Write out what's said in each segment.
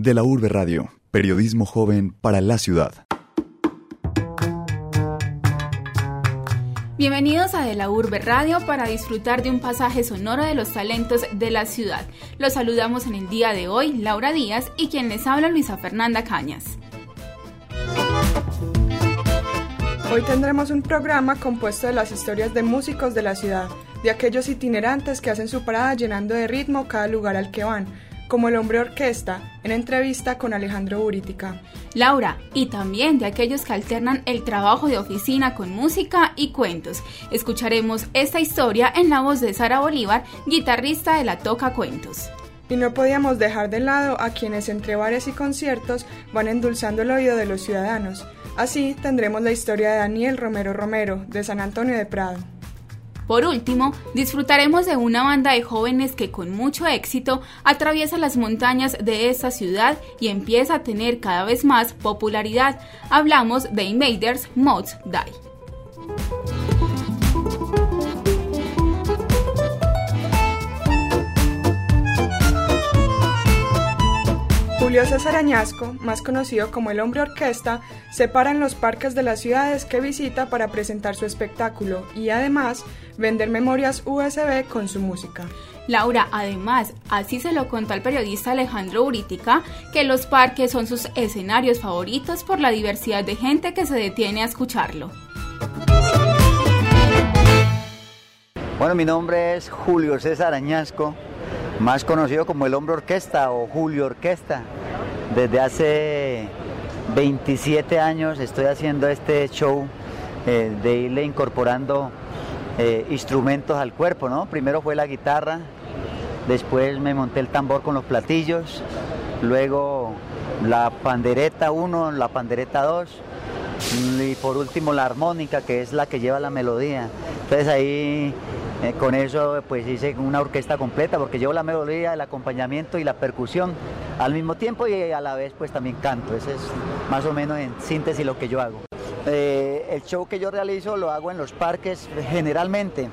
De la Urbe Radio, periodismo joven para la ciudad. Bienvenidos a De la Urbe Radio para disfrutar de un pasaje sonoro de los talentos de la ciudad. Los saludamos en el día de hoy, Laura Díaz, y quien les habla, Luisa Fernanda Cañas. Hoy tendremos un programa compuesto de las historias de músicos de la ciudad, de aquellos itinerantes que hacen su parada llenando de ritmo cada lugar al que van, como el hombre orquesta, en entrevista con Alejandro Burítica. Laura, y también de aquellos que alternan el trabajo de oficina con música y cuentos. Escucharemos esta historia en la voz de Sara Bolívar, guitarrista de la Toca Cuentos. Y no podíamos dejar de lado a quienes entre bares y conciertos van endulzando el oído de los ciudadanos. Así tendremos la historia de Daniel Romero Romero, de San Antonio de Prado. Por último, disfrutaremos de una banda de jóvenes que con mucho éxito atraviesa las montañas de esta ciudad y empieza a tener cada vez más popularidad. Hablamos de Invaders Mods Die. Julio César Añasco, más conocido como el Hombre Orquesta, se para en los parques de las ciudades que visita para presentar su espectáculo y además vender memorias USB con su música. Laura, además, así se lo contó al periodista Alejandro Urítica, que los parques son sus escenarios favoritos por la diversidad de gente que se detiene a escucharlo. Bueno, mi nombre es Julio César Añasco, más conocido como el Hombre Orquesta o Julio Orquesta. Desde hace 27 años estoy haciendo este show eh, de irle incorporando eh, instrumentos al cuerpo, ¿no? Primero fue la guitarra, después me monté el tambor con los platillos, luego la pandereta 1, la pandereta 2 y por último la armónica que es la que lleva la melodía. Entonces ahí eh, con eso pues hice una orquesta completa porque llevo la melodía, el acompañamiento y la percusión al mismo tiempo y a la vez pues también canto. Ese es más o menos en síntesis lo que yo hago. Eh, el show que yo realizo lo hago en los parques generalmente.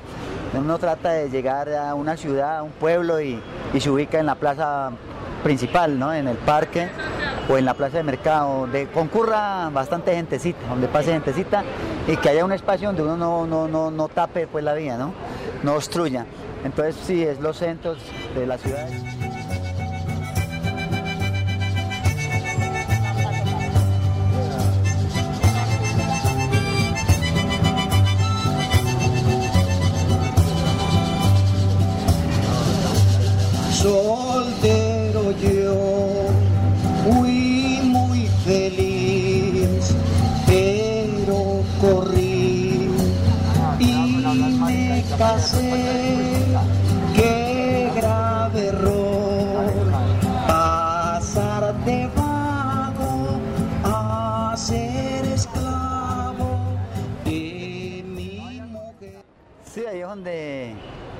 Uno trata de llegar a una ciudad, a un pueblo y, y se ubica en la plaza principal, ¿no? en el parque o en la plaza de mercado, donde concurra bastante gentecita, donde pase gentecita y que haya un espacio donde uno no, no, no, no tape pues, la vía, ¿no? No obstruya. Entonces sí, es los centros de la ciudad. Soltero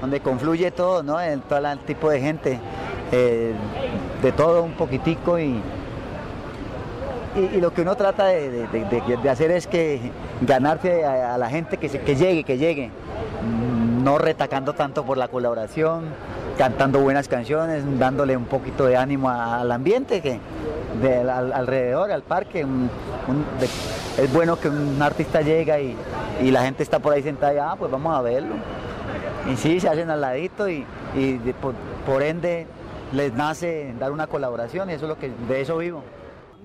donde confluye todo, ¿no? El, todo el tipo de gente, eh, de todo un poquitico y, y, lo que uno trata de, hacer es que ganarse a, la gente que, llegue, que llegue, no retacando tanto por la colaboración, cantando buenas canciones, dándole un poquito de ánimo al ambiente que de- al- alrededor, al parque. es bueno que un artista llega y, y la gente está por ahí sentada y, ah, pues vamos a verlo. Y sí, se hacen al ladito y, y por, por ende les nace dar una colaboración y eso es lo que de eso vivo.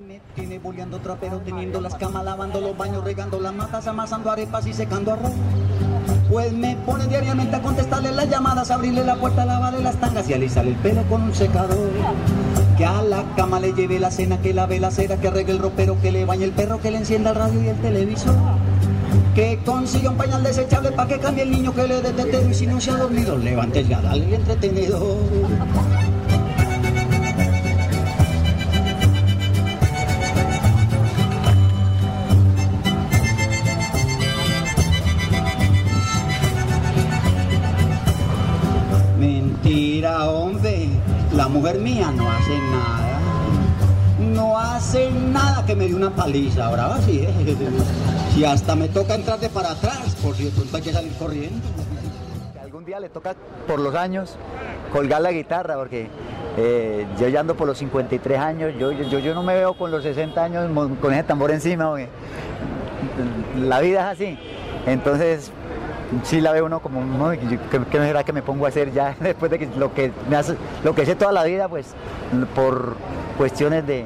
Me tiene boleando trapero, teniendo las camas, lavando los baños, regando las matas, amasando arepas y secando arroz. Pues me pone diariamente a contestarle las llamadas, abrirle la puerta, lavarle las tangas y alisarle el pelo con un secador. Que a la cama le lleve la cena, que lave la cera, que arregle el ropero, que le bañe el perro, que le encienda el radio y el televisor. Que consiga un pañal desechable para que cambie el niño que le dé tetero y si no se ha dormido, levante ya, dale el entretenedor. Mentira, hombre. La mujer mía no hace nada. No hace nada que me dé una paliza. Ahora va así, ¿eh? Si hasta me toca entrar de para atrás, por si de pronto hay que salir corriendo. Algún día le toca por los años colgar la guitarra porque Eh, yo ya ando por los 53 años, yo, yo, yo no me veo con los 60 años con ese tambor encima. La vida es así. Entonces, sí la veo uno como, ¿qué, ¿qué será que me pongo a hacer ya después de que lo que me hace, lo que hice toda la vida, pues por cuestiones de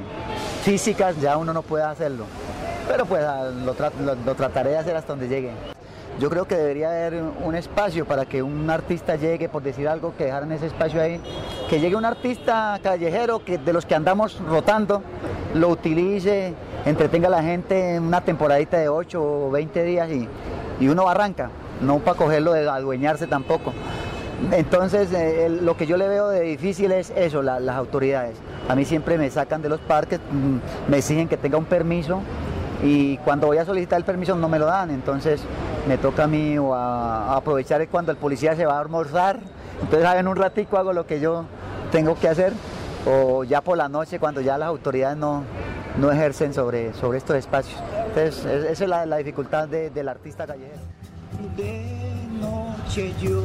físicas ya uno no puede hacerlo. Pero pues lo, lo trataré de hacer hasta donde llegue. Yo creo que debería haber un espacio para que un artista llegue, por decir algo, que dejaran ese espacio ahí, que llegue un artista callejero que de los que andamos rotando, lo utilice, entretenga a la gente en una temporadita de 8 o 20 días y, y uno arranca, no para cogerlo de adueñarse tampoco. Entonces, eh, lo que yo le veo de difícil es eso, las autoridades. A mí siempre me sacan de los parques, mm, me exigen que tenga un permiso y cuando voy a solicitar el permiso no me lo dan, entonces me toca a mí a, aprovechar cuando el policía se va a almorzar, entonces en un ratico hago lo que yo tengo que hacer o ya por la noche cuando ya las autoridades no, no ejercen sobre, sobre estos espacios. Entonces esa es la, dificultad del artista callejero. De noche yo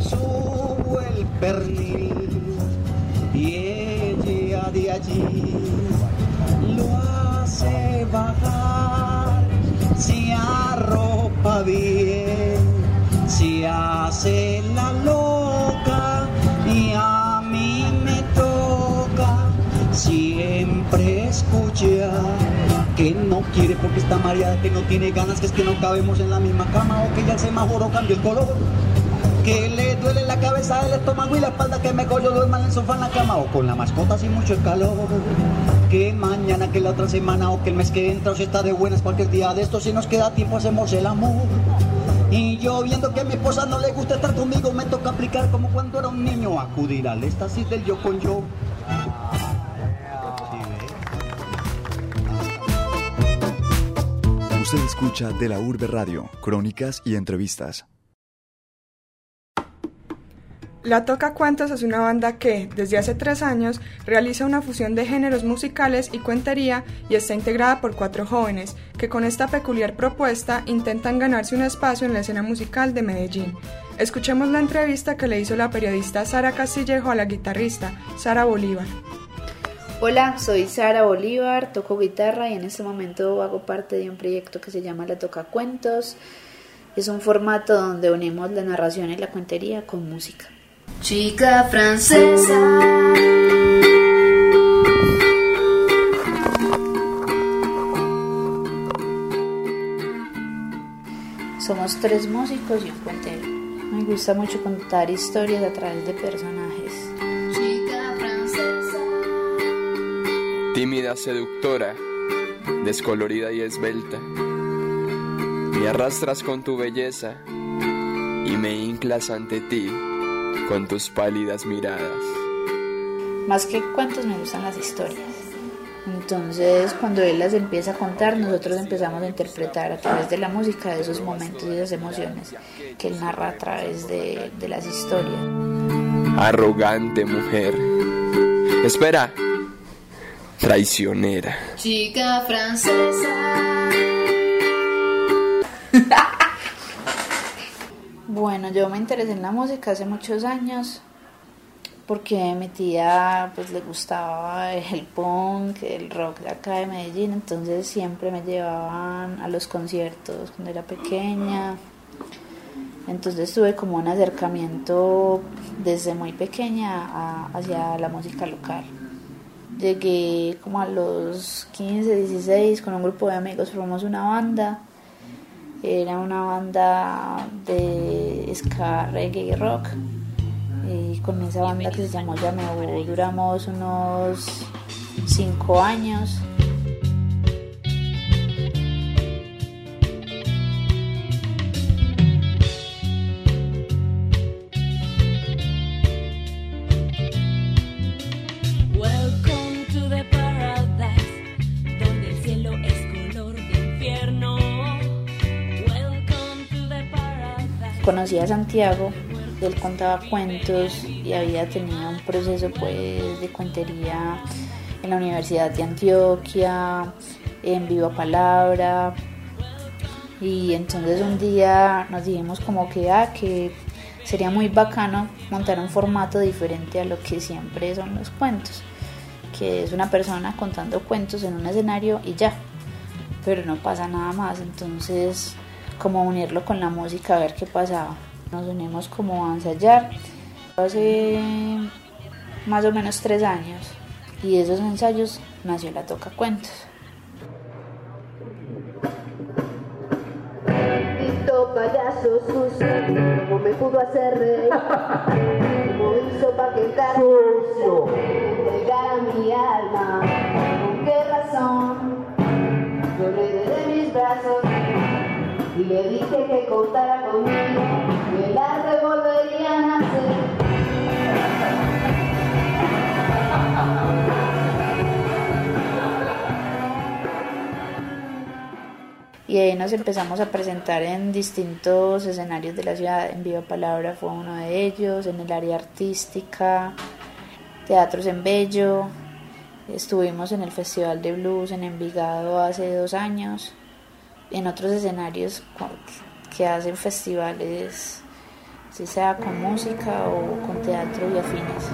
subo el pernil y ella de allí se bajar, si arropa bien, si hace la loca y a mí me toca siempre escuchar que no quiere porque está mareada, que no tiene ganas, que es que no cabemos en la misma cama o que ya el semáforo cambió el color que le duele la cabeza, el estómago y la espalda, que mejor yo duerma en el sofá en la cama o con la mascota sin mucho calor. Que mañana, que la otra semana o que el mes que entra o si está de buenas cualquier día de esto, si nos queda tiempo hacemos el amor. Y yo viendo que a mi esposa no le gusta estar conmigo, me toca aplicar como cuando era un niño, acudir al éxtasis del yo con yo. Usted escucha de la Urbe Radio, crónicas y entrevistas. La Toca Cuentos es una banda que, desde hace tres años, realiza una fusión de géneros musicales y cuentería y está integrada por cuatro jóvenes, que con esta peculiar propuesta intentan ganarse un espacio en la escena musical de Medellín. Escuchemos la entrevista que le hizo la periodista Sara Castillejo a la guitarrista Sara Bolívar. Hola, soy Sara Bolívar, toco guitarra y en este momento hago parte de un proyecto que se llama La Toca Cuentos. Es un formato donde unimos la narración y la cuentería con música. Chica francesa. Somos tres músicos y un cuentero. Me gusta mucho contar historias a través de personajes. Chica francesa. Tímida, seductora, descolorida y esbelta. Me arrastras con tu belleza y me inclas ante ti con tus pálidas miradas. Más que cuentos me gustan las historias. Entonces, cuando él las empieza a contar, nosotros empezamos a interpretar a través de la música esos momentos y esas emociones que él narra a través de, de las historias. Arrogante mujer. Espera. Traicionera. Chica francesa. Bueno, yo me interesé en la música hace muchos años porque a mi tía pues le gustaba el punk, el rock de acá de Medellín, entonces siempre me llevaban a los conciertos cuando era pequeña. Entonces tuve como un acercamiento desde muy pequeña hacia la música local. Llegué como a los 15, 16 con un grupo de amigos, formamos una banda era una banda de ska, reggae y rock. Y con esa banda que se llamó Yameu duramos unos cinco años. Conocí a Santiago, él contaba cuentos y había tenido un proceso pues de cuentería en la Universidad de Antioquia, en Viva Palabra. Y entonces un día nos dijimos como que, ah, que sería muy bacano montar un formato diferente a lo que siempre son los cuentos, que es una persona contando cuentos en un escenario y ya, pero no pasa nada más, entonces como unirlo con la música a ver qué pasaba. Nos unimos como a ensayar. Hace más o menos tres años. Y de esos ensayos nació la Toca Cuentos. payaso sucio, como me pudo hacer reír, como hizo para que sucio, entregar a mi alma, con qué razón, yo le de mis brazos y le dije que contara conmigo, que el arte volvería a nacer. y ahí nos empezamos a presentar en distintos escenarios de la ciudad. En Viva Palabra fue uno de ellos, en el área artística, teatros en Bello, estuvimos en el Festival de Blues en Envigado hace dos años, en otros escenarios que hacen festivales, si sea con música o con teatro y afines.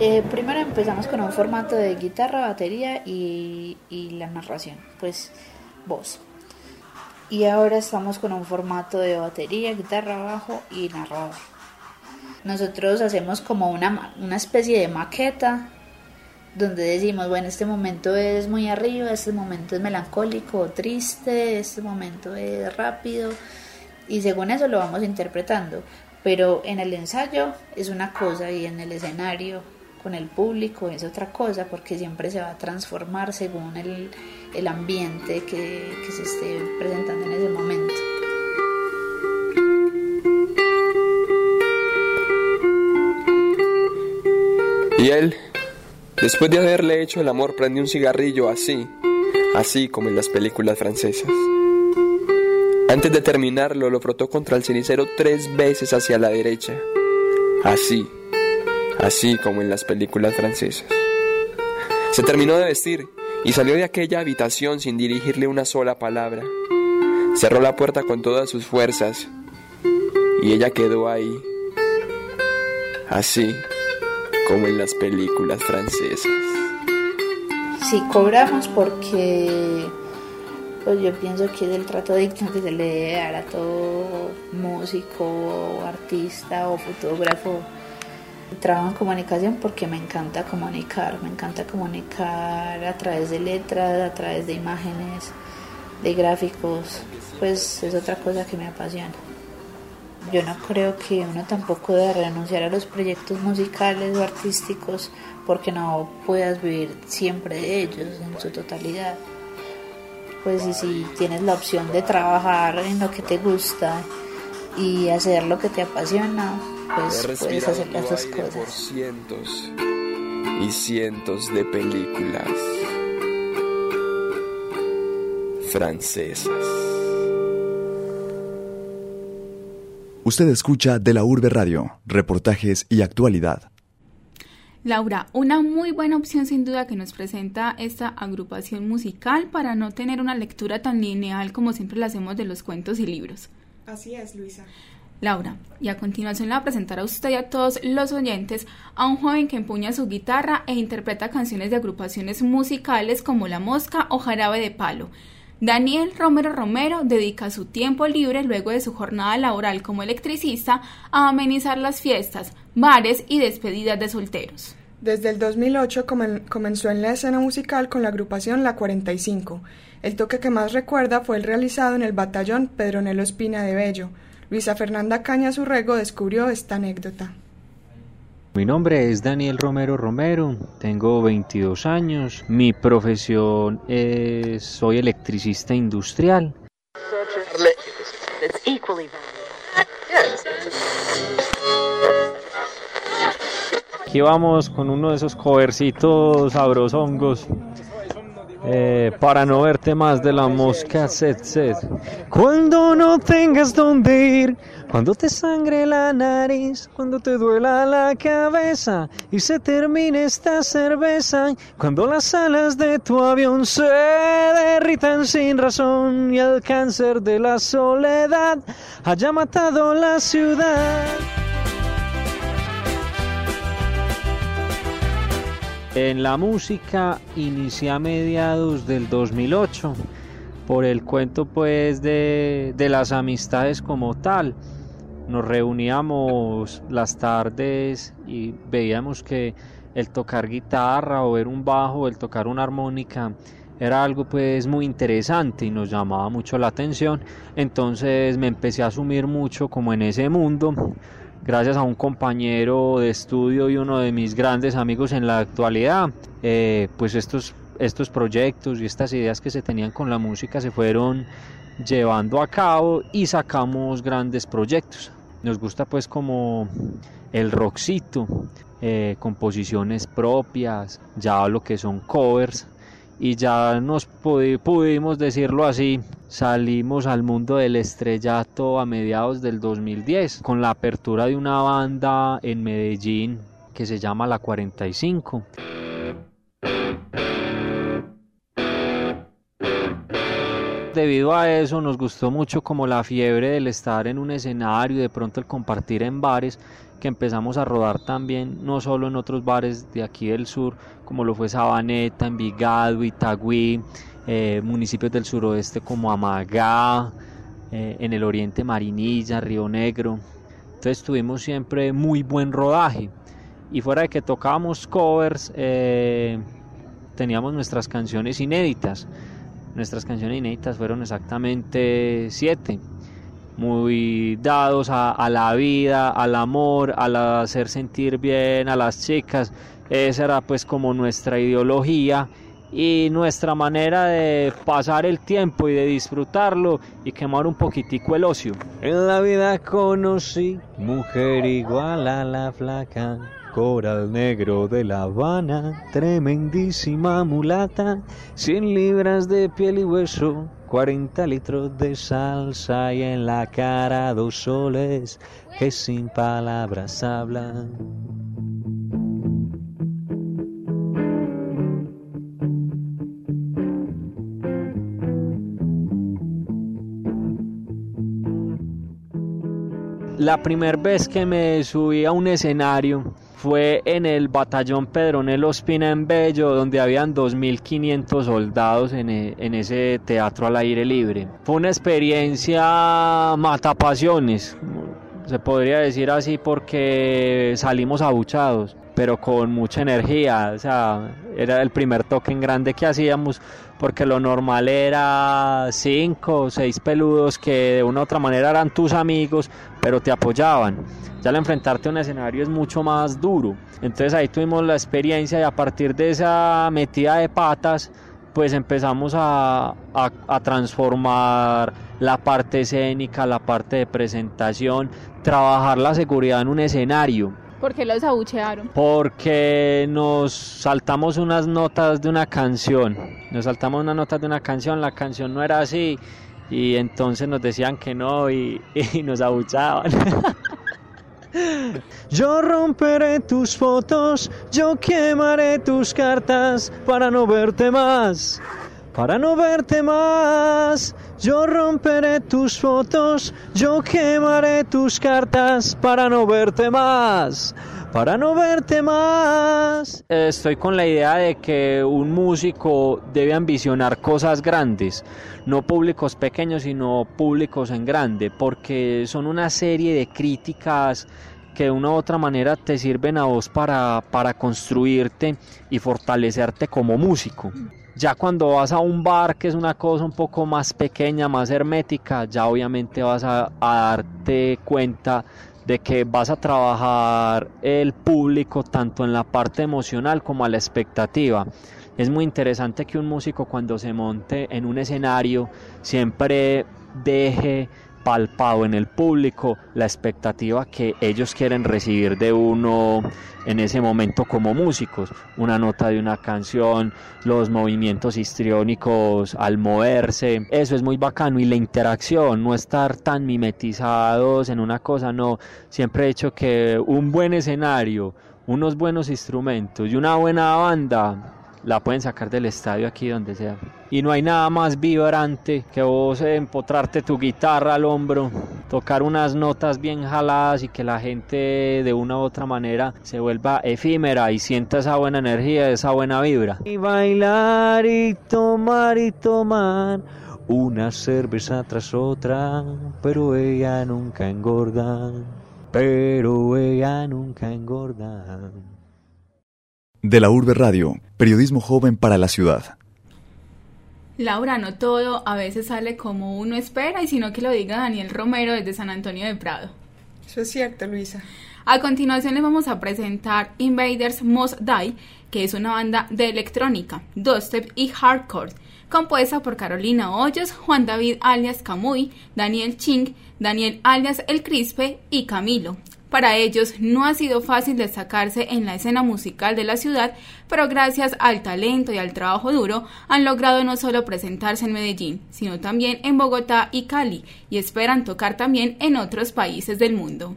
Eh, empezamos con un formato de guitarra, batería y, y, la narración, pues voz. Y ahora estamos con un formato de batería, guitarra, bajo y narrador. Nosotros hacemos como una, una especie de maqueta donde decimos, bueno, este momento es muy arriba, este momento es melancólico triste, este momento es rápido y según eso lo vamos interpretando. Pero en el ensayo es una cosa y en el escenario con el público es otra cosa porque siempre se va a transformar según el, el ambiente que, que se esté presentando en ese momento. Y él, después de haberle hecho el amor, prendió un cigarrillo así, así como en las películas francesas. Antes de terminarlo, lo frotó contra el cenicero tres veces hacia la derecha, así, así como en las películas francesas. Se terminó de vestir y salió de aquella habitación sin dirigirle una sola palabra. Cerró la puerta con todas sus fuerzas y ella quedó ahí, así como en las películas francesas. Sí, cobramos porque pues yo pienso que es el trato digno que se le debe a todo músico, artista o fotógrafo Trabajo en comunicación porque me encanta comunicar, me encanta comunicar a través de letras, a través de imágenes, de gráficos, pues es otra cosa que me apasiona. Yo no creo que uno tampoco deba renunciar a los proyectos musicales o artísticos porque no puedas vivir siempre de ellos en su totalidad. Pues y si tienes la opción de trabajar en lo que te gusta y hacer lo que te apasiona, pues puedes cosas. Por cientos y cientos de películas francesas. Usted escucha de la Urbe Radio, reportajes y actualidad. Laura, una muy buena opción sin duda que nos presenta esta agrupación musical para no tener una lectura tan lineal como siempre la hacemos de los cuentos y libros. Así es, Luisa. Laura, y a continuación le voy a presentar a usted y a todos los oyentes a un joven que empuña su guitarra e interpreta canciones de agrupaciones musicales como La Mosca o Jarabe de Palo. Daniel Romero Romero dedica su tiempo libre luego de su jornada laboral como electricista a amenizar las fiestas, bares y despedidas de solteros. Desde el 2008 comenzó en la escena musical con la agrupación La 45. El toque que más recuerda fue el realizado en el batallón Pedronelo Espina de Bello, Luisa Fernanda Caña Urrego descubrió esta anécdota. Mi nombre es Daniel Romero Romero, tengo 22 años, mi profesión es soy electricista industrial. Aquí vamos con uno de esos covercitos sabrosongos Eh, para no verte más de la mosca set set. Cuando no tengas dónde ir, cuando te sangre la nariz, cuando te duela la cabeza y se termine esta cerveza, cuando las alas de tu avión se derritan sin razón y el cáncer de la soledad haya matado la ciudad. En la música inicié a mediados del 2008 por el cuento pues de, de las amistades como tal. Nos reuníamos las tardes y veíamos que el tocar guitarra o ver un bajo, el tocar una armónica era algo pues muy interesante y nos llamaba mucho la atención. Entonces me empecé a asumir mucho como en ese mundo gracias a un compañero de estudio y uno de mis grandes amigos en la actualidad, eh, pues estos, estos proyectos y estas ideas que se tenían con la música se fueron llevando a cabo y sacamos grandes proyectos. Nos gusta pues como el rockcito, eh, composiciones propias, ya lo que son covers y ya nos pudimos decirlo así, salimos al mundo del estrellato a mediados del 2010 con la apertura de una banda en Medellín que se llama La 45. Debido a eso nos gustó mucho como la fiebre del estar en un escenario y de pronto el compartir en bares que empezamos a rodar también, no solo en otros bares de aquí del sur, como lo fue Sabaneta, Envigado, Itagüí, eh, municipios del suroeste como Amagá, eh, en el oriente Marinilla, Río Negro. Entonces tuvimos siempre muy buen rodaje. Y fuera de que tocábamos covers, eh, teníamos nuestras canciones inéditas. Nuestras canciones inéditas fueron exactamente siete muy dados a, la vida, al amor, al hacer sentir bien a las chicas. Esa era pues como nuestra ideología y nuestra manera de pasar el tiempo y de disfrutarlo y quemar un poquitico el ocio. En la vida conocí mujer igual a la flaca, coral negro de La Habana, tremendísima mulata, cien libras de piel y hueso, 40 litros de salsa y en la cara dos soles que sin palabras hablan. La primera vez que me subí a un escenario fue en el batallón Pedronelo Espina en Bello, donde habían 2.500 soldados en, e, en, ese teatro al aire libre. Fue una experiencia matapasiones, se podría decir así, porque salimos abuchados, pero con mucha energía. O sea, era el primer toque en grande que hacíamos, porque lo normal era cinco o seis peludos que de una u otra manera eran tus amigos, pero te apoyaban. Ya al enfrentarte a un escenario es mucho más duro. Entonces ahí tuvimos la experiencia y a partir de esa metida de patas, pues empezamos a, a, transformar la parte escénica, la parte de presentación, trabajar la seguridad en un escenario. ¿Por qué los abuchearon? Porque nos saltamos unas notas de una canción. Nos saltamos unas notas de una canción, la canción no era así y entonces nos decían que no y, nos abuchaban. Yo romperé tus fotos, yo quemaré tus cartas para no verte más, para no verte más. Yo romperé tus fotos, yo quemaré tus cartas para no verte más, para no verte más. Estoy con la idea de que un músico debe ambicionar cosas grandes, no públicos pequeños, sino públicos en grande, porque son una serie de críticas que de una u otra manera te sirven a vos para, para construirte y fortalecerte como músico. Ya cuando vas a un bar, que es una cosa un poco más pequeña, más hermética, ya obviamente vas a, a darte cuenta de que vas a trabajar el público tanto en la parte emocional como a la expectativa. Es muy interesante que un músico cuando se monte en un escenario siempre deje palpado en el público la expectativa que ellos quieren recibir de uno en ese momento como músicos, una nota de una canción, los movimientos histriónicos al moverse, eso es muy bacano y la interacción, no estar tan mimetizados en una cosa, no, siempre he dicho que un buen escenario, unos buenos instrumentos y una buena banda la pueden sacar del estadio aquí donde sea. Y no hay nada más vibrante que vos empotrarte tu guitarra al hombro, tocar unas notas bien jaladas y que la gente de una u otra manera se vuelva efímera y sienta esa buena energía, esa buena vibra. Y bailar y tomar y tomar una cerveza tras otra, pero ella nunca engorda, pero ella nunca engorda. De la Urbe Radio, periodismo joven para la ciudad. Laura, no todo a veces sale como uno espera y sino que lo diga Daniel Romero desde San Antonio de Prado. Eso es cierto, Luisa. A continuación les vamos a presentar Invaders Must Die, que es una banda de electrónica, dubstep y hardcore, compuesta por Carolina Hoyos, Juan David alias Camuy, Daniel Ching, Daniel alias El Crispe y Camilo. Para ellos no ha sido fácil destacarse en la escena musical de la ciudad, pero gracias al talento y al trabajo duro han logrado no solo presentarse en Medellín, sino también en Bogotá y Cali, y esperan tocar también en otros países del mundo.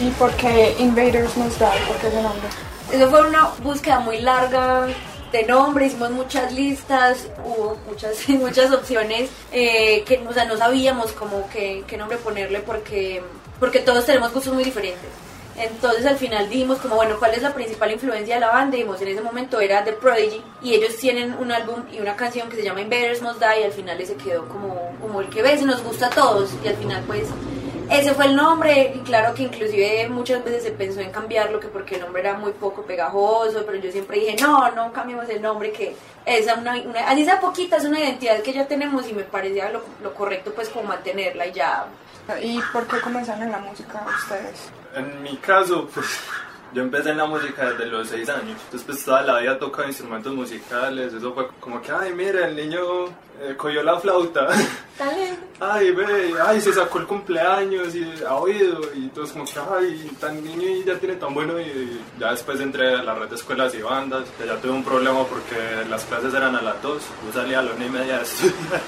¿Y por qué Invaders Must Die? ¿Por qué ese nombre? Eso fue una búsqueda muy larga de nombre, hicimos muchas listas, hubo muchas, muchas opciones eh, que o sea, no sabíamos como qué, nombre ponerle porque, porque todos tenemos gustos muy diferentes. Entonces al final dijimos como, bueno, ¿cuál es la principal influencia de la banda? Y en ese momento era The Prodigy y ellos tienen un álbum y una canción que se llama Invaders Must Die y al final ese quedó como, como el que ves y nos gusta a todos y al final pues ese fue el nombre y claro que inclusive muchas veces se pensó en cambiarlo que porque el nombre era muy poco pegajoso, pero yo siempre dije, no, no cambiemos el nombre que esa una, una así sea poquita, es una identidad que ya tenemos y me parecía lo, lo correcto pues como mantenerla y ya. ¿Y por qué comenzaron en la música ustedes? En mi caso, pues yo empecé en la música desde los 6 años. Entonces, pues toda la vida tocaba instrumentos musicales. Eso fue como que, ay, mira, el niño eh, cogió la flauta. Dale. Ay, ve, ay, se sacó el cumpleaños y ha oído. Y todos como que, ay, tan niño y ya tiene tan bueno. Y ya después entré a la red de escuelas y bandas. Que ya tuve un problema porque las clases eran a las 2. Yo salía a la una y media de estudiar.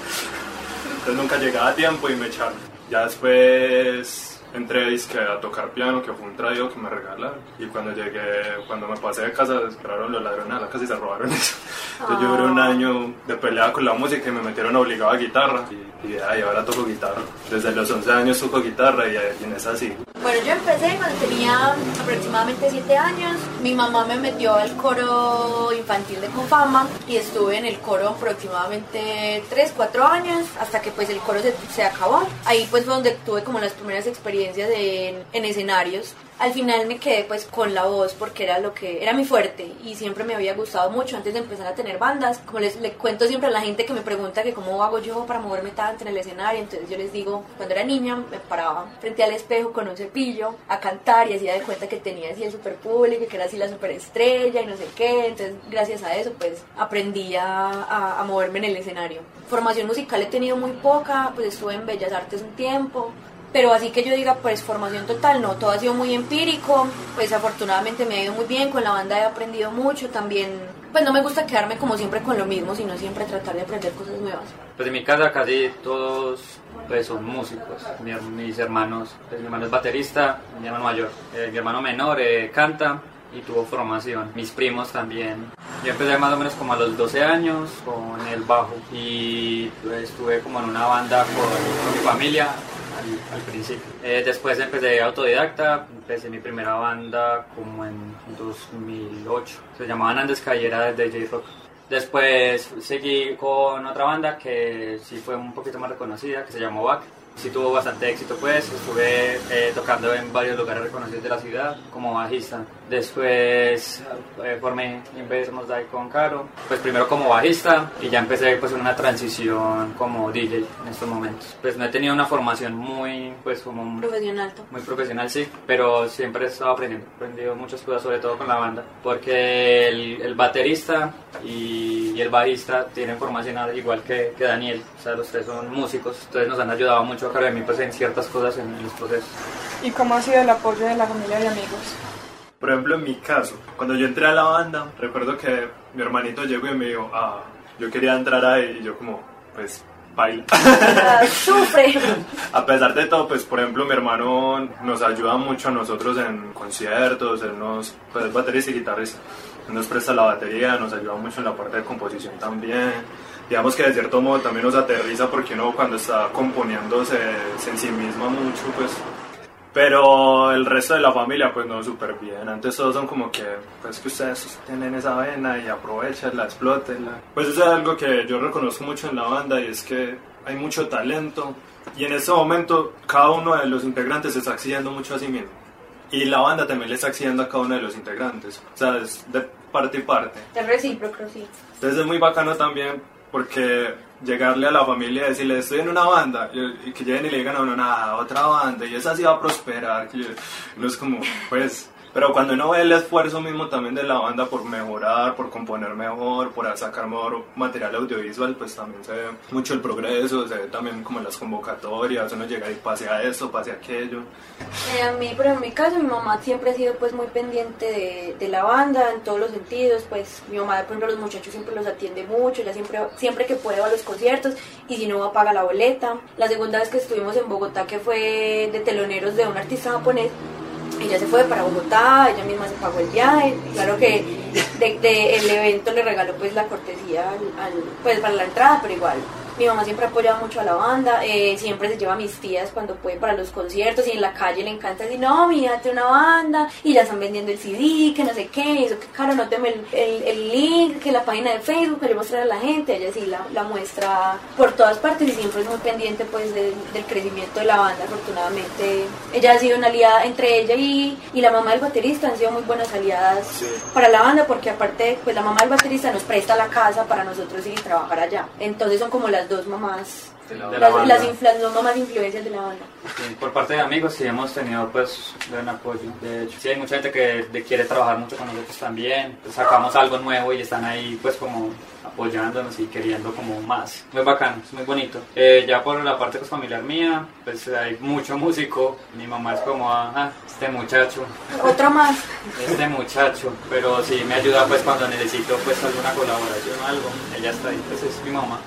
Entonces nunca llegaba a tiempo y me echaron. Ya después entré disque a tocar piano, que fue un traído que me regalaron. Y cuando llegué, cuando me pasé de casa, esperaron los ladrones a la casa y se robaron eso. Entonces yo duré un año de pelea con la música y me metieron obligado a guitarra. Y, y, ay, ahora toco guitarra. Desde los 11 años toco guitarra y, y en esa sí. Bueno, yo empecé cuando tenía aproximadamente 7 años. Mi mamá me metió al coro infantil de Confama y estuve en el coro aproximadamente 3, 4 años hasta que pues el coro se, se acabó. Ahí pues fue donde tuve como las primeras experiencias en, en escenarios al final me quedé pues con la voz porque era lo que era mi fuerte y siempre me había gustado mucho antes de empezar a tener bandas como les, le cuento siempre a la gente que me pregunta que cómo hago yo para moverme tanto en el escenario entonces yo les digo cuando era niña me paraba frente al espejo con un cepillo a cantar y hacía de cuenta que tenía así el super público que era así la super estrella y no sé qué entonces gracias a eso pues aprendí a, a, a moverme en el escenario formación musical he tenido muy poca pues estuve en Bellas Artes un tiempo pero así que yo diga, pues formación total, no, todo ha sido muy empírico, pues afortunadamente me ha ido muy bien, con la banda he aprendido mucho, también, pues no me gusta quedarme como siempre con lo mismo, sino siempre tratar de aprender cosas nuevas. Pues en mi casa casi todos pues son músicos, mi, mis hermanos, pues mi hermano es baterista, mi hermano mayor, eh, mi hermano menor eh, canta, y tuvo formación. Mis primos también. Yo empecé más o menos como a los 12 años con el bajo y pues, estuve como en una banda con, mi familia al, al principio. Eh, después empecé autodidacta, empecé mi primera banda como en 2008. Se llamaban Andes Cayera de J-Rock. Después seguí con otra banda que sí fue un poquito más reconocida, que se llamó BAC. sí tuvo bastante éxito pues, estuve eh, tocando en varios lugares reconocidos de la ciudad como bajista. Después eh, formé Investmos Die con Caro, pues primero como bajista y ya empecé pues en una transición como DJ en estos momentos. Pues no he tenido una formación muy pues como... Profesional. Muy profesional sí, pero siempre he estado aprendiendo, he aprendido muchas cosas sobre todo con la banda, porque el, el baterista y, y, el bajista tienen formación igual que, que, Daniel, o sea los tres son músicos, entonces nos han ayudado mucho a Caro y a mí pues en ciertas cosas en, en los procesos. ¿Y cómo ha sido el apoyo de la familia y amigos? Por ejemplo, en mi caso, cuando yo entré a la banda, recuerdo que mi hermanito llegó y me dijo, ah, yo quería entrar ahí, y yo como, pues, baila. Sufre. a pesar de todo, pues, por ejemplo, mi hermano nos ayuda mucho a nosotros en conciertos, él nos, pues, es baterista y guitarrista, él nos presta la batería, nos ayuda mucho en la parte de composición también. Digamos que de cierto modo también nos aterriza porque uno cuando está componiendo se, se ensimisma mucho, pues pero el resto de la familia, pues no, súper bien. Antes todos son como que, pues que ustedes tienen esa vena y aprovechenla, explotenla. Pues eso es algo que yo reconozco mucho en la banda y es que hay mucho talento. Y en este momento, cada uno de los integrantes se está exigiendo mucho a sí mismo. Y la banda también le está exigiendo a cada uno de los integrantes. O sea, es de parte y parte. Es recíproco, sí. Entonces es muy bacano también porque llegarle a la familia y decirle estoy en una banda y que lleguen y le digan a uno nada, otra banda y esa sí va a prosperar no es como pues pero cuando uno ve el esfuerzo mismo también de la banda por mejorar, por componer mejor, por sacar mejor material audiovisual, pues también se ve mucho el progreso, se ve también como las convocatorias, uno llega y pase a esto, pase a aquello. Eh, a mí, pero en mi caso, mi mamá siempre ha sido pues muy pendiente de, de, la banda en todos los sentidos, pues mi mamá, por ejemplo, los muchachos siempre los atiende mucho, ella siempre, siempre que puede va a los conciertos y si no va paga la boleta. La segunda vez que estuvimos en Bogotá, que fue de teloneros de un artista japonés, ella se fue para Bogotá, ella misma se pagó el viaje, claro que de, el evento le regaló pues la cortesía al, al, pues para la entrada, pero igual mi mamá siempre ha apoyado mucho a la banda, eh, siempre se lleva a mis tías cuando puede para los conciertos y en la calle le encanta decir, no, mírate una banda y ya están vendiendo el CD, que no sé qué, eso que caro, no el, el, el, link, que la página de Facebook, para mostrar a la gente, ella sí la, la, muestra por todas partes y siempre es muy pendiente pues de, del crecimiento de la banda, afortunadamente ella ha sido una aliada entre ella y, y la mamá del baterista, han sido muy buenas aliadas sí. para la banda porque aparte pues la mamá del baterista nos presta la casa para nosotros ir y trabajar allá, entonces son como las dos mamás de las, las, las, dos mamás influencias de la banda. Sí, por parte de amigos sí hemos tenido pues buen apoyo. De hecho, sí hay mucha gente que de, quiere trabajar mucho con nosotros también. Pues, sacamos algo nuevo y están ahí pues como apoyándonos y queriendo como más. Muy bacano, es muy bonito. Eh, ya por la parte pues, familiar mía, pues hay mucho músico. Mi mamá es como, ah, este muchacho. Otro más. Este muchacho, pero sí me ayuda pues cuando necesito pues alguna colaboración o algo. Ella está ahí, pues es mi mamá.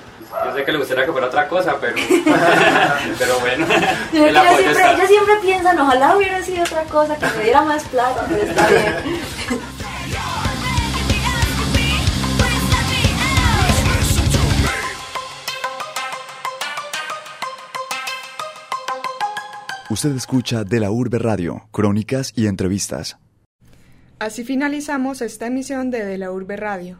Yo sé que le gustaría que fuera otra cosa, pero, pero bueno. el ella, siempre, está. ella siempre piensa, no, ojalá hubiera sido otra cosa, que me diera más plata, pero está bien. Usted escucha de la Urbe Radio, crónicas y entrevistas. Así finalizamos esta emisión de De la Urbe Radio.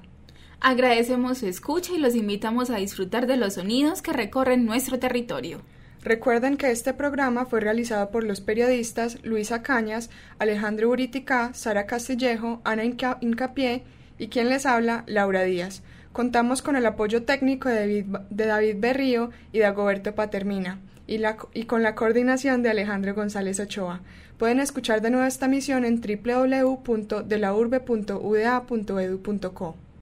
Agradecemos su escucha y los invitamos a disfrutar de los sonidos que recorren nuestro territorio. Recuerden que este programa fue realizado por los periodistas Luisa Cañas, Alejandro Uritica, Sara Castillejo, Ana Inca Incapié y quien les habla, Laura Díaz. Contamos con el apoyo técnico de David, Berrío y de Agoberto Patermina y, con la coordinación de Alejandro González Ochoa. Pueden escuchar de nuevo esta emisión en www.delaurbe.uda.edu.co.